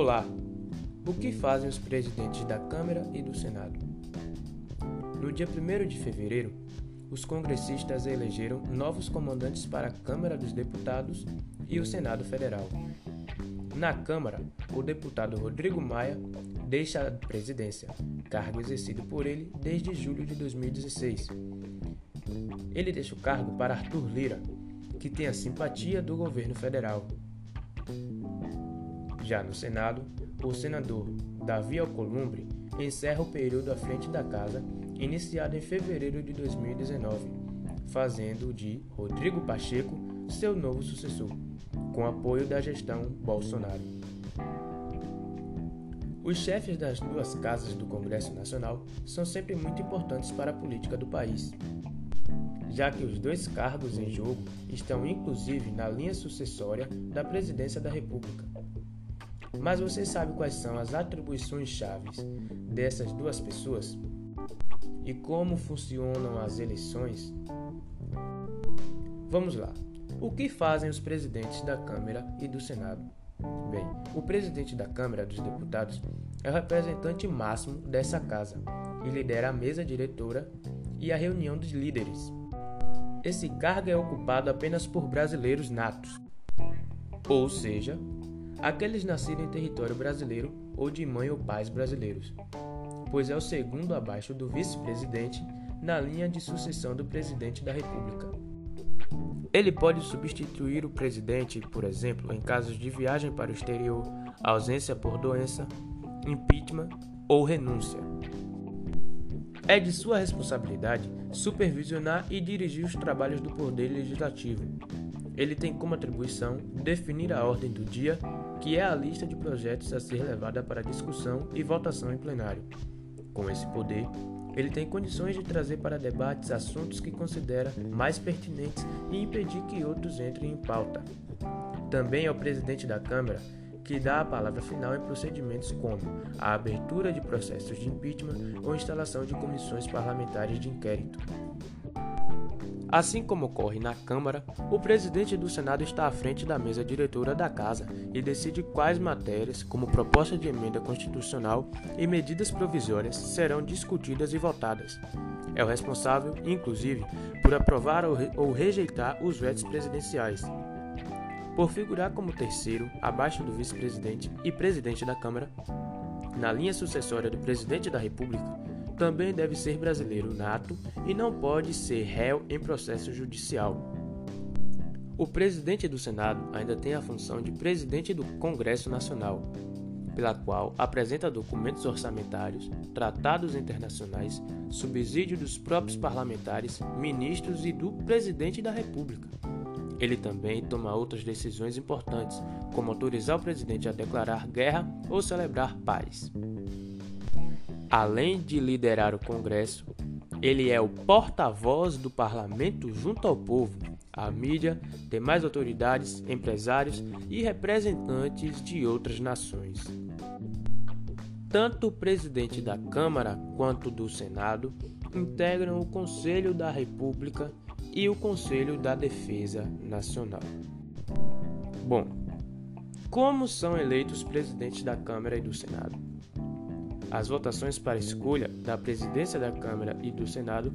Olá! O que fazem os presidentes da Câmara e do Senado? No dia 1 de fevereiro, os congressistas elegeram novos comandantes para a Câmara dos Deputados e o Senado Federal. Na Câmara, o deputado Rodrigo Maia deixa a presidência, cargo exercido por ele desde julho de 2016. Ele deixa o cargo para Arthur Lira, que tem a simpatia do governo federal. Já no Senado, o senador Davi Alcolumbre encerra o período à frente da casa, iniciado em fevereiro de 2019, fazendo de Rodrigo Pacheco seu novo sucessor, com apoio da gestão Bolsonaro. Os chefes das duas casas do Congresso Nacional são sempre muito importantes para a política do país, já que os dois cargos em jogo estão inclusive na linha sucessória da Presidência da República. Mas você sabe quais são as atribuições chaves dessas duas pessoas? E como funcionam as eleições? Vamos lá. O que fazem os presidentes da Câmara e do Senado? Bem, o presidente da Câmara dos Deputados é o representante máximo dessa casa e lidera a mesa diretora e a reunião dos líderes. Esse cargo é ocupado apenas por brasileiros natos, ou seja, aqueles nascidos em território brasileiro ou de mãe ou pais brasileiros, pois é o segundo abaixo do vice-presidente na linha de sucessão do presidente da República. Ele pode substituir o presidente, por exemplo, em casos de viagem para o exterior, ausência por doença, impeachment ou renúncia. É de sua responsabilidade supervisionar e dirigir os trabalhos do Poder Legislativo. Ele tem como atribuição definir a ordem do dia que é a lista de projetos a ser levada para discussão e votação em plenário. Com esse poder, ele tem condições de trazer para debates assuntos que considera mais pertinentes e impedir que outros entrem em pauta. Também é o presidente da Câmara que dá a palavra final em procedimentos como a abertura de processos de impeachment ou instalação de comissões parlamentares de inquérito. Assim como ocorre na Câmara, o presidente do Senado está à frente da mesa diretora da Casa e decide quais matérias, como proposta de emenda constitucional e medidas provisórias, serão discutidas e votadas. É o responsável, inclusive, por aprovar ou, re ou rejeitar os vetos presidenciais. Por figurar como terceiro, abaixo do vice-presidente e presidente da Câmara, na linha sucessória do presidente da República, também deve ser brasileiro nato e não pode ser réu em processo judicial. O presidente do Senado ainda tem a função de presidente do Congresso Nacional, pela qual apresenta documentos orçamentários, tratados internacionais, subsídio dos próprios parlamentares, ministros e do presidente da República. Ele também toma outras decisões importantes, como autorizar o presidente a declarar guerra ou celebrar paz. Além de liderar o Congresso, ele é o porta-voz do parlamento junto ao povo, à mídia, demais autoridades, empresários e representantes de outras nações. Tanto o presidente da Câmara quanto do Senado integram o Conselho da República e o Conselho da Defesa Nacional. Bom, como são eleitos presidentes da Câmara e do Senado? As votações para escolha da presidência da Câmara e do Senado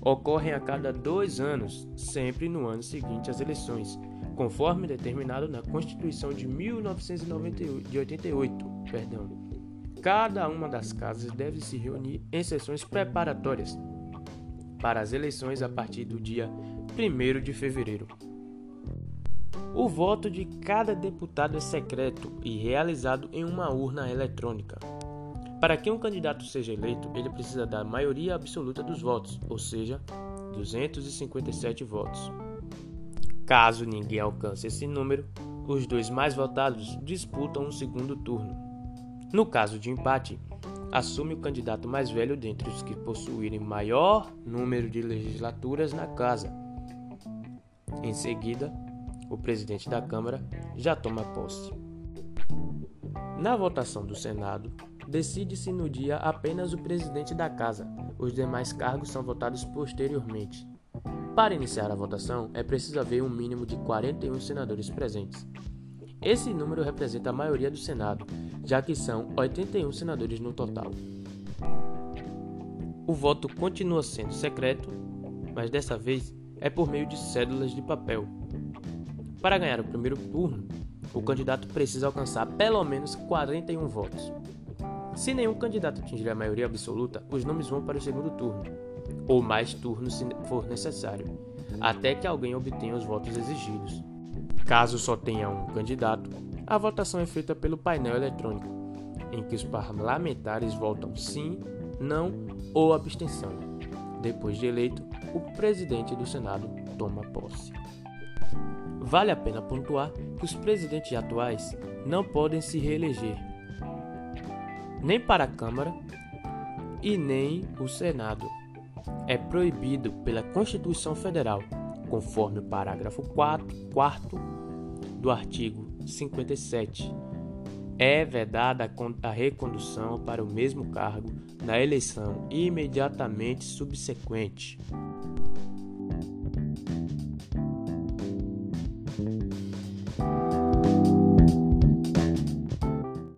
ocorrem a cada dois anos, sempre no ano seguinte às eleições, conforme determinado na Constituição de 1988. Perdão. Cada uma das casas deve se reunir em sessões preparatórias para as eleições a partir do dia 1 de fevereiro. O voto de cada deputado é secreto e realizado em uma urna eletrônica. Para que um candidato seja eleito, ele precisa da maioria absoluta dos votos, ou seja, 257 votos. Caso ninguém alcance esse número, os dois mais votados disputam um segundo turno. No caso de empate, assume o candidato mais velho dentre os que possuírem maior número de legislaturas na casa. Em seguida, o presidente da Câmara já toma posse. Na votação do Senado, decide-se no dia apenas o presidente da casa. Os demais cargos são votados posteriormente. Para iniciar a votação, é preciso haver um mínimo de 41 senadores presentes. Esse número representa a maioria do Senado, já que são 81 senadores no total. O voto continua sendo secreto, mas dessa vez é por meio de cédulas de papel. Para ganhar o primeiro turno, o candidato precisa alcançar pelo menos 41 votos. Se nenhum candidato atingir a maioria absoluta, os nomes vão para o segundo turno, ou mais turnos se for necessário, até que alguém obtenha os votos exigidos. Caso só tenha um candidato, a votação é feita pelo painel eletrônico, em que os parlamentares votam sim, não ou abstenção. Depois de eleito, o presidente do Senado toma posse. Vale a pena pontuar que os presidentes atuais não podem se reeleger, nem para a Câmara e nem o Senado. É proibido pela Constituição Federal, conforme o parágrafo 4, 4 do artigo 57. É vedada a recondução para o mesmo cargo na eleição imediatamente subsequente.